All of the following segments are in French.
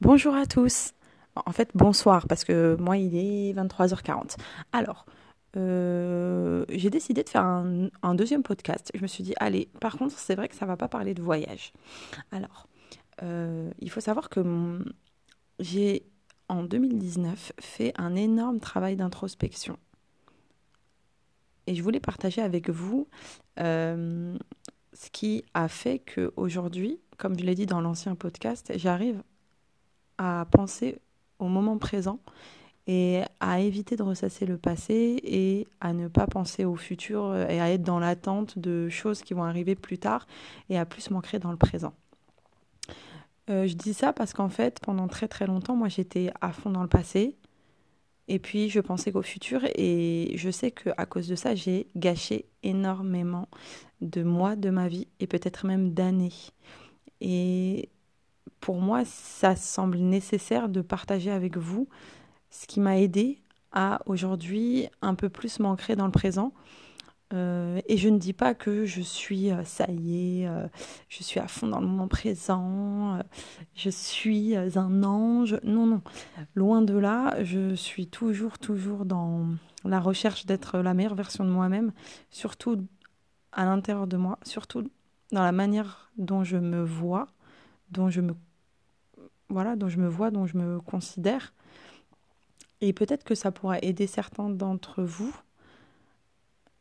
Bonjour à tous. En fait, bonsoir, parce que moi, il est 23h40. Alors, euh, j'ai décidé de faire un, deuxième podcast. Je me suis dit, allez, par contre, c'est vrai que ça va pas parler de voyage. Alors, euh, il faut savoir que j'ai, en 2019, fait un énorme travail d'introspection. Et je voulais partager avec vous euh, ce qui a fait qu'aujourd'hui, comme je l'ai dit dans l'ancien podcast, j'arrive à penser au moment présent et à éviter de ressasser le passé et à ne pas penser au futur et à être dans l'attente de choses qui vont arriver plus tard et à plus m'ancrer dans le présent. Euh, je dis ça parce qu'en fait, pendant très très longtemps, moi j'étais à fond dans le passé et puis je pensais qu'au futur et je sais qu'à cause de ça, j'ai gâché énormément de mois de ma vie et peut-être même d'années. Et pour moi, ça semble nécessaire de partager avec vous ce qui m'a aidé à aujourd'hui un peu plus m'ancrer dans le présent. Euh, et je ne dis pas que je suis, euh, ça y est, euh, je suis à fond dans le moment présent, je suis un ange. Non, non. Loin de là, je suis toujours, toujours dans la recherche d'être la meilleure version de moi-même, surtout à l'intérieur de moi, surtout dans la manière dont je me vois, dont je me voilà, dont je me vois, dont je me considère. Et peut-être que ça pourra aider certains d'entre vous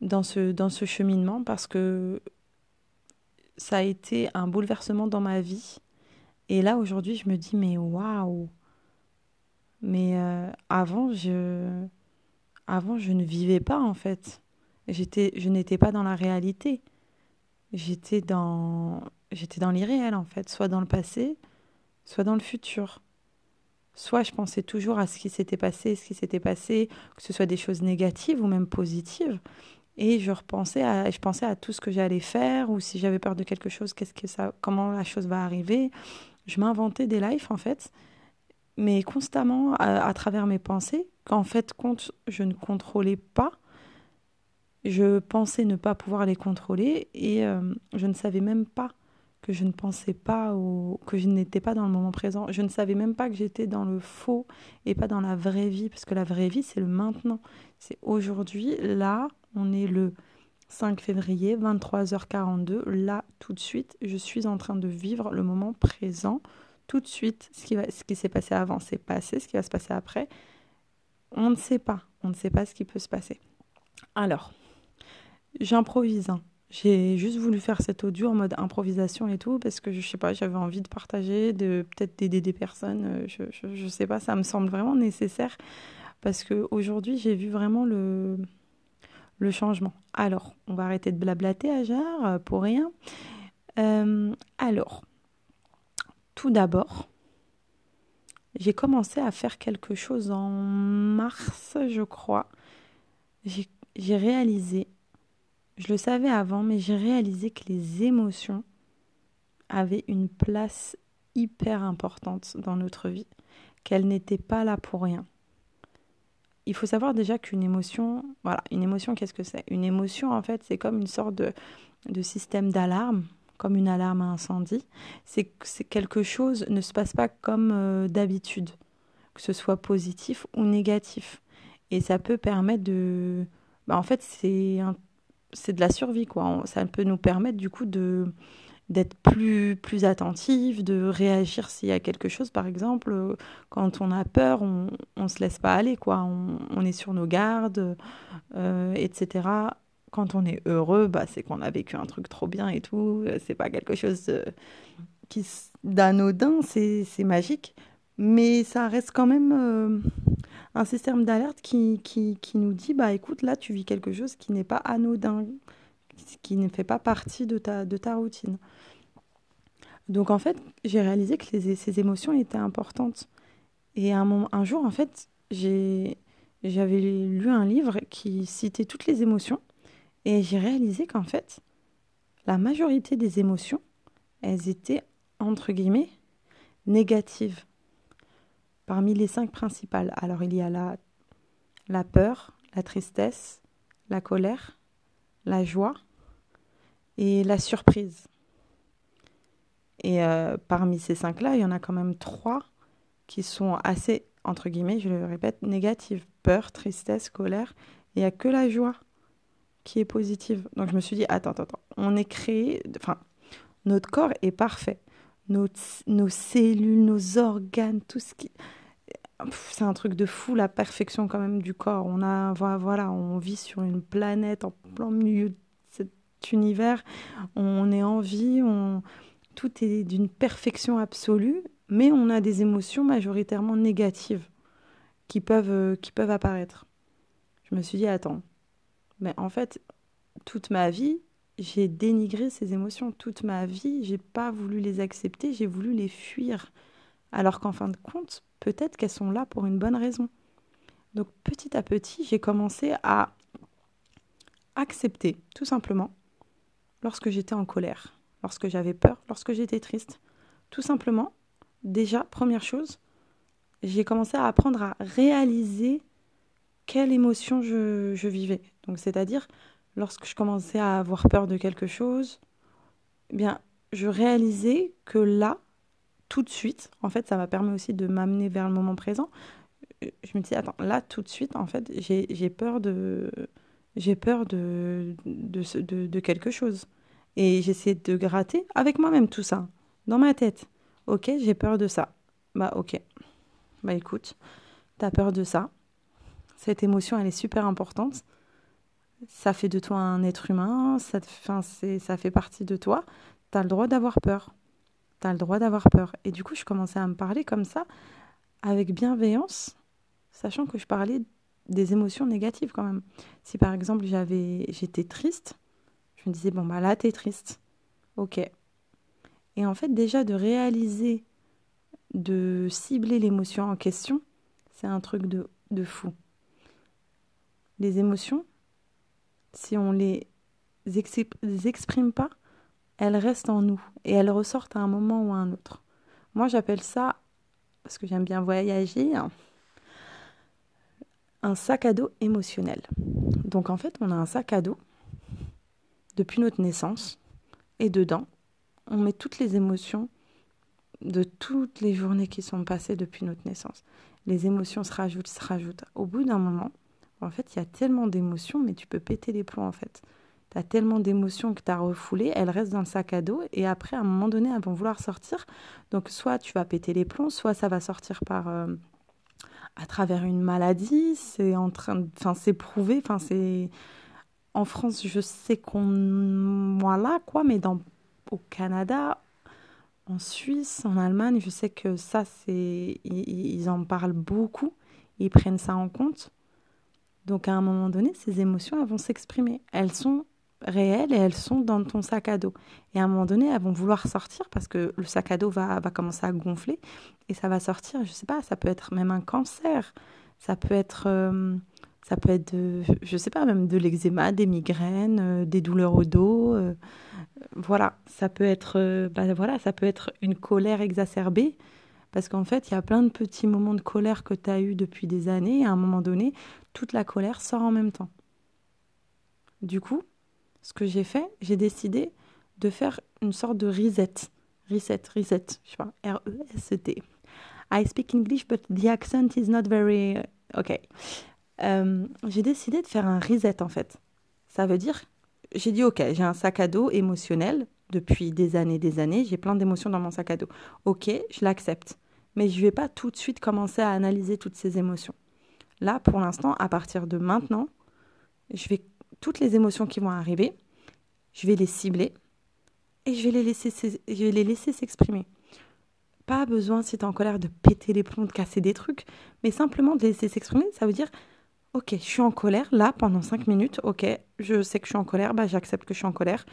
dans ce, dans ce cheminement parce que ça a été un bouleversement dans ma vie. Et là, aujourd'hui, je me dis, mais waouh! Mais euh, avant, je... avant, je ne vivais pas, en fait. J'étais, je n'étais pas dans la réalité. J'étais dans, j'étais dans l'irréel, en fait, soit dans le passé, soit dans le futur. Soit je pensais toujours à ce qui s'était passé, ce qui s'était passé, que ce soit des choses négatives ou même positives, et je repensais à, je pensais à tout ce que j'allais faire ou si j'avais peur de quelque chose, qu'est-ce que ça, comment la chose va arriver. Je m'inventais des lives en fait, mais constamment à, travers mes pensées, qu'en fait compte je ne contrôlais pas. Je pensais ne pas pouvoir les contrôler et euh, je ne savais même pas que je ne pensais pas ou que je n'étais pas dans le moment présent. Je ne savais même pas que j'étais dans le faux et pas dans la vraie vie, parce que la vraie vie, c'est le maintenant. C'est aujourd'hui, là, on est le 5 février, 23h42. Là, tout de suite, je suis en train de vivre le moment présent. Tout de suite, ce qui, qui s'est passé avant, c'est passé. Ce qui va se passer après, on ne sait pas. On ne sait pas ce qui peut se passer. Alors, j'improvise. Hein. J'ai juste voulu faire cet audio en mode improvisation et tout parce que je sais pas, j'avais envie de partager, de peut-être d'aider des personnes. Euh, je, je, sais pas, ça me semble vraiment nécessaire parce que aujourd'hui j'ai vu vraiment le le changement. Alors, on va arrêter de blablater, euh, pour rien. Euh, alors, tout d'abord, j'ai commencé à faire quelque chose en mars, je crois. J'ai réalisé je le savais avant, mais j'ai réalisé que les émotions avaient une place hyper importante dans notre vie, qu'elles n'étaient pas là pour rien. Il faut savoir déjà qu'une émotion, voilà, une émotion, qu'est-ce que c'est? Une émotion, en fait, c'est comme une sorte de, système d'alarme, comme une alarme à incendie. C'est quelque chose ne se passe pas comme euh, d'habitude, que ce soit positif ou négatif. Et ça peut permettre de... Bah, en fait, c'est un c'est de la survie, quoi. Ça peut nous permettre, du coup, de d'être plus, plus attentif, de réagir s'il y a quelque chose, par exemple. Quand on a peur, on ne se laisse pas aller, quoi. On, est sur nos gardes, euh, etc. Quand on est heureux, bah, c'est qu'on a vécu un truc trop bien et tout. C'est pas quelque chose qui d'anodin, c'est magique. Mais ça reste quand même... Euh, un système d'alerte qui, qui, qui, nous dit bah écoute là tu vis quelque chose qui n'est pas anodin qui ne fait pas partie de ta, de ta routine. Donc en fait j'ai réalisé que ces émotions étaient importantes. Et un, un jour en fait j'ai j'avais lu un livre qui citait toutes les émotions. Et j'ai réalisé qu'en fait la majorité des émotions elles étaient entre guillemets négatives parmi les cinq principales. Alors il y a la, la peur, la tristesse, la colère, la joie et la surprise. Et euh, parmi ces cinq-là, il y en a quand même trois qui sont assez, entre guillemets, je le répète, négatives. Peur, tristesse, colère. Il n'y a que la joie qui est positive. Donc je me suis dit, attends, attends, attends. On est créé, enfin, notre corps est parfait. Nos, nos cellules, nos organes, tout ce qui... C'est un truc de fou, la perfection quand même du corps. On a, voilà, on vit sur une planète en plein milieu de cet univers. On est en vie, on, tout est d'une perfection absolue mais on a des émotions majoritairement négatives qui peuvent, euh, qui peuvent apparaître. Je me suis dit, attends, mais en fait, toute ma vie, j'ai dénigré ces émotions. Toute ma vie, j'ai pas voulu les accepter, j'ai voulu les fuir. Alors qu'en fin de compte, peut-être qu'elles sont là pour une bonne raison. Donc petit à petit, j'ai commencé à accepter, tout simplement, lorsque j'étais en colère, lorsque j'avais peur, lorsque j'étais triste. Tout simplement, déjà, première chose, j'ai commencé à apprendre à réaliser quelle émotion je, vivais. Donc, c'est-à-dire, lorsque je commençais à avoir peur de quelque chose, eh bien, je réalisais que là, tout de suite, en fait, ça m'a permis aussi de m'amener vers le moment présent. Je me dis, attends, là, tout de suite, en fait, j'ai peur de j'ai peur de de, de, quelque chose. Et j'essaie de gratter avec moi-même tout ça, dans ma tête. Ok, j'ai peur de ça. Bah ok. Bah écoute, t'as peur de ça. Cette émotion, elle est super importante. Ça fait de toi un être humain, ça, ça fait partie de toi. T'as le droit d'avoir peur. T'as le droit d'avoir peur. Et du coup, je commençais à me parler comme ça, avec bienveillance, sachant que je parlais des émotions négatives quand même. Si par exemple j'avais, j'étais triste, je me disais bon bah là t'es triste, ok, et en fait, déjà de réaliser, de cibler l'émotion en question, c'est un truc de, fou. Les émotions, si on les exprime pas, elles restent en nous et elles ressortent à un moment ou à un autre. Moi, j'appelle ça, parce que j'aime bien voyager, un sac à dos émotionnel. Donc en fait, on a un sac à dos depuis notre naissance et dedans, on met toutes les émotions de toutes les journées qui sont passées depuis notre naissance. Les émotions se rajoutent, se rajoutent. Au bout d'un moment, en fait, il y a tellement d'émotions, mais tu peux péter les plombs en fait. Tu as tellement d'émotions que tu as refoulées, elles restent dans le sac à dos, et après, à un moment donné, elles vont vouloir sortir. Donc, soit tu vas péter les plombs, soit ça va sortir par. Euh, à travers une maladie, c'est en train enfin c'est prouvé, enfin c'est en France, je sais qu'on voilà quoi, mais au Canada, en Suisse, en Allemagne, je sais que ça, c'est. Ils, en parlent beaucoup, ils prennent ça en compte. Donc à un moment donné, ces émotions, elles vont s'exprimer. Elles sont réelles et elles sont dans ton sac à dos. Et à un moment donné, elles vont vouloir sortir parce que le sac à dos va, va commencer à gonfler et ça va sortir. Je sais pas, ça peut être même un cancer, ça peut être. Euh, ça peut être, de, je sais pas, même de l'eczéma, des migraines, euh, des douleurs au dos. Euh, voilà, ça peut être, euh, bah voilà, ça peut être une colère exacerbée. Parce qu'en fait, il y a plein de petits moments de colère que tu as eu depuis des années. Et à un moment donné, toute la colère sort en même temps. Du coup, ce que j'ai fait, j'ai décidé de faire une sorte de reset. Reset, reset, je sais pas, R-E-S-T. I speak English, but the accent is not very. Ok. Euh, j'ai décidé de faire un reset en fait. Ça veut dire, j'ai dit ok, j'ai un sac à dos émotionnel depuis des années, des années, j'ai plein d'émotions dans mon sac à dos. Ok, je l'accepte, mais je ne vais pas tout de suite commencer à analyser toutes ces émotions. Là, pour l'instant, à partir de maintenant, je vais toutes les émotions qui vont arriver, je vais les cibler et je vais les laisser, s'exprimer. Pas besoin, si tu es en colère, de péter les plombs, de casser des trucs, mais simplement de laisser s'exprimer. Ça veut dire, Ok, je suis en colère là pendant cinq minutes. Ok, je sais que je suis en colère, bah, j'accepte que je suis en colère.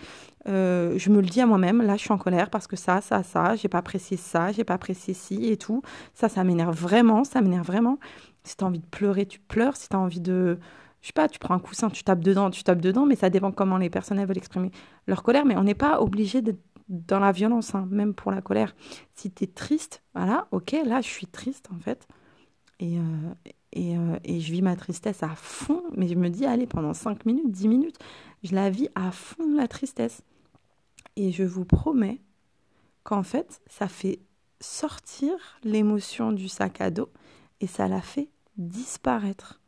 Euh, je me le dis à moi-même, là je suis en colère parce que ça, ça, ça, j'ai pas apprécié ça, j'ai pas apprécié ci et tout. Ça, ça m'énerve vraiment, ça m'énerve vraiment. Si tu as envie de pleurer, tu pleures. Si tu as envie de. Je sais pas, tu prends un coussin, tu tapes dedans, tu tapes dedans, mais ça dépend comment les personnes veulent exprimer leur colère. Mais on n'est pas obligé d'être dans la violence, hein, même pour la colère. Si tu es triste, voilà, ok, là je suis triste en fait. Et, euh, euh, et, je vis ma tristesse à fond, mais je me dis, allez, pendant 5 minutes, 10 minutes, je la vis à fond, la tristesse. Et je vous promets qu'en fait, ça fait sortir l'émotion du sac à dos et ça la fait disparaître.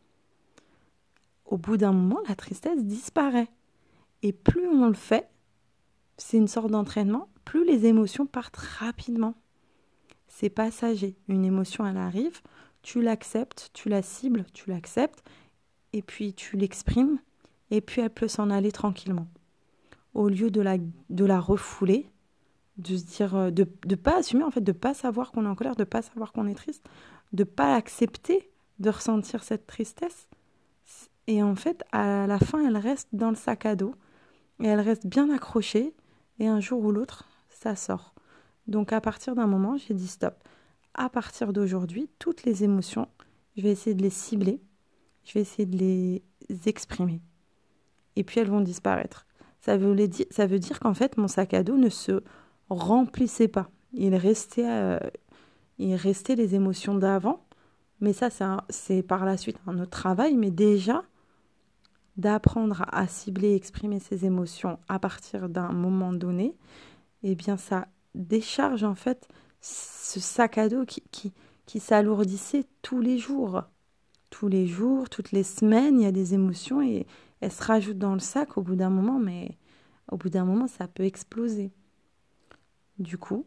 Au bout d'un moment, la tristesse disparaît. Et plus on le fait, c'est une sorte d'entraînement, plus les émotions partent rapidement. C'est passager. Une émotion, elle arrive, tu l'acceptes, tu la cibles, tu l'acceptes, et puis tu l'exprimes, et puis elle peut s'en aller tranquillement. Au lieu de la, de la refouler, de se dire, euh, de ne pas assumer, en fait, de ne pas savoir qu'on est en colère, de ne pas savoir qu'on est triste, de ne pas accepter de ressentir cette tristesse. Et en fait, à la fin, elle reste dans le sac à dos, et elle reste bien accrochée, et un jour ou l'autre, ça sort. Donc à partir d'un moment, j'ai dit stop. À partir d'aujourd'hui, toutes les émotions, je vais essayer de les cibler, je vais essayer de les exprimer. Et puis elles vont disparaître. Ça veut, ça veut dire qu'en fait, mon sac à dos ne se remplissait pas. Il restait, euh, il restait les émotions d'avant. Mais ça, c'est par la suite un autre travail. Mais déjà, d'apprendre à cibler et exprimer ses émotions à partir d'un moment donné, eh bien ça décharge en fait ce sac à dos qui, qui, qui s'alourdissait tous les jours. Tous les jours, toutes les semaines, il y a des émotions et elles se rajoutent dans le sac au bout d'un moment, mais au bout d'un moment, ça peut exploser. Du coup,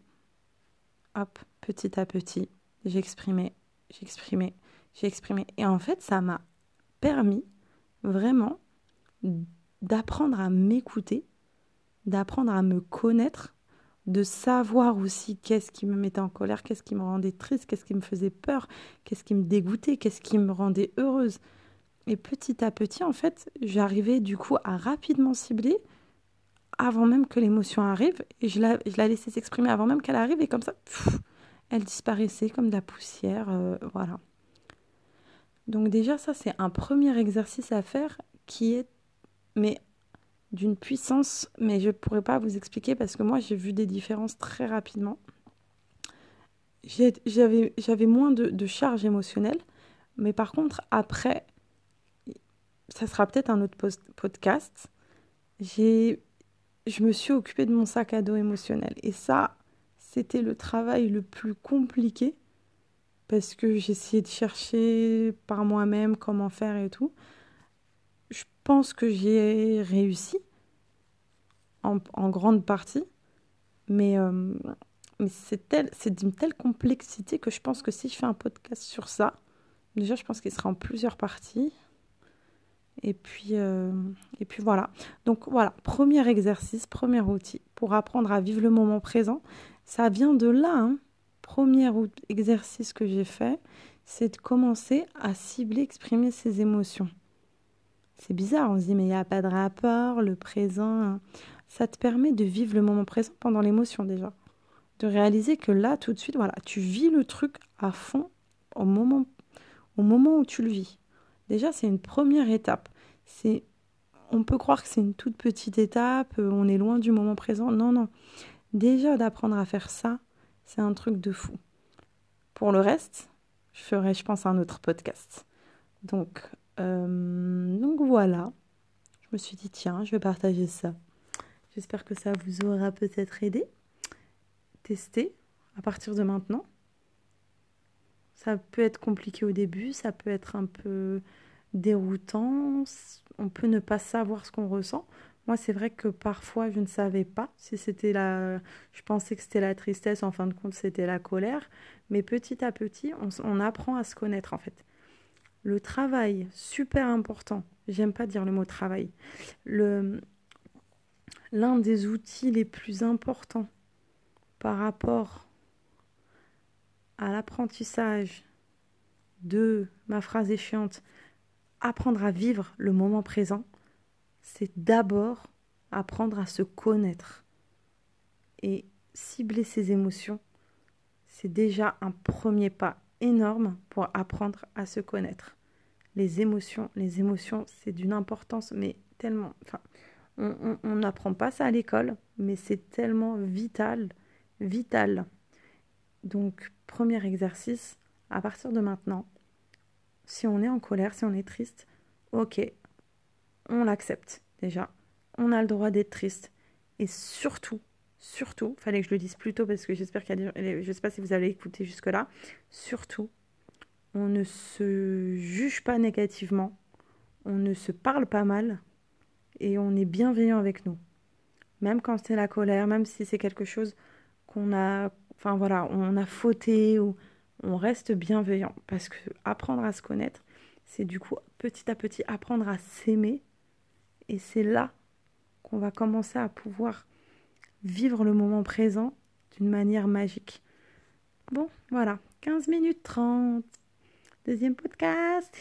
hop, petit à petit, exprimé, j'ai exprimé. Et en fait, ça m'a permis vraiment d'apprendre à m'écouter, d'apprendre à me connaître, de savoir aussi qu'est-ce qui me mettait en colère, qu'est-ce qui me rendait triste, qu'est-ce qui me faisait peur, qu'est-ce qui me dégoûtait, qu'est-ce qui me rendait heureuse. Et petit à petit, en fait, j'arrivais du coup à rapidement cibler avant même que l'émotion arrive, et je la, je la laissais s'exprimer avant même qu'elle arrive, et comme ça, elle disparaissait comme de la poussière, euh, voilà. Donc déjà, ça, c'est un premier exercice à faire qui est mais d'une puissance, mais je ne pourrais pas vous expliquer parce que moi j'ai vu des différences très rapidement. J'avais moins de, de, charge émotionnelle, mais par contre après, ça sera peut-être un autre podcast, je me suis occupée de mon sac à dos émotionnel. Et ça, c'était le travail le plus compliqué parce que j'essayais de chercher par moi-même comment faire et tout pense que j'ai réussi en, grande partie, mais, euh, mais c'est d'une telle complexité que je pense que si je fais un podcast sur ça, déjà je pense qu'il sera en plusieurs parties. Et puis, euh, et puis voilà. Donc voilà, premier exercice, premier outil pour apprendre à vivre le moment présent. Ça vient de là. Hein. Premier exercice que j'ai fait, c'est de commencer à cibler, exprimer ses émotions. C'est bizarre, on se dit mais il n'y a pas de rapport, le présent. Hein. Ça te permet de vivre le moment présent pendant l'émotion déjà. De réaliser que là, tout de suite, voilà, tu vis le truc à fond au moment, au moment où tu le vis. Déjà, c'est une première étape. C'est, on peut croire que c'est une toute petite étape, euh, on est loin du moment présent. Non, non. Déjà, d'apprendre à faire ça, c'est un truc de fou. Pour le reste, je ferai, je pense, un autre podcast. Donc, euh, donc voilà, je me suis dit, tiens, je vais partager ça. J'espère que ça vous aura peut-être aidé. Testez à partir de maintenant. Ça peut être compliqué au début, ça peut être un peu déroutant, on peut ne pas savoir ce qu'on ressent. Moi, c'est vrai que parfois, je ne savais pas si c'était la... Je pensais que c'était la tristesse, en fin de compte, c'était la colère. Mais petit à petit, on, on apprend à se connaître, en fait. Le travail, super important, j'aime pas dire le mot travail, le, l'un des outils les plus importants par rapport à l'apprentissage de ma phrase échéante, apprendre à vivre le moment présent, c'est d'abord apprendre à se connaître. Et cibler ses émotions, c'est déjà un premier pas énorme pour apprendre à se connaître. Les émotions, les émotions, c'est d'une importance, mais tellement. Enfin, on n'apprend pas ça à l'école, mais c'est tellement vital, vital. Donc, premier exercice, à partir de maintenant, si on est en colère, si on est triste, ok, on l'accepte déjà. On a le droit d'être triste. Et surtout, surtout, fallait que je le dise plus tôt parce que j'espère qu'il y a des, je sais pas si vous avez écouté jusque-là, surtout, on ne se juge pas négativement, on ne se parle pas mal et on est bienveillant avec nous. Même quand c'est la colère, même si c'est quelque chose qu'on a, enfin voilà, on a fauté ou on reste bienveillant parce que apprendre à se connaître, c'est du coup petit à petit apprendre à s'aimer et c'est là qu'on va commencer à pouvoir vivre le moment présent d'une manière magique. Bon, voilà, 15 minutes 30. Deuxième podcast.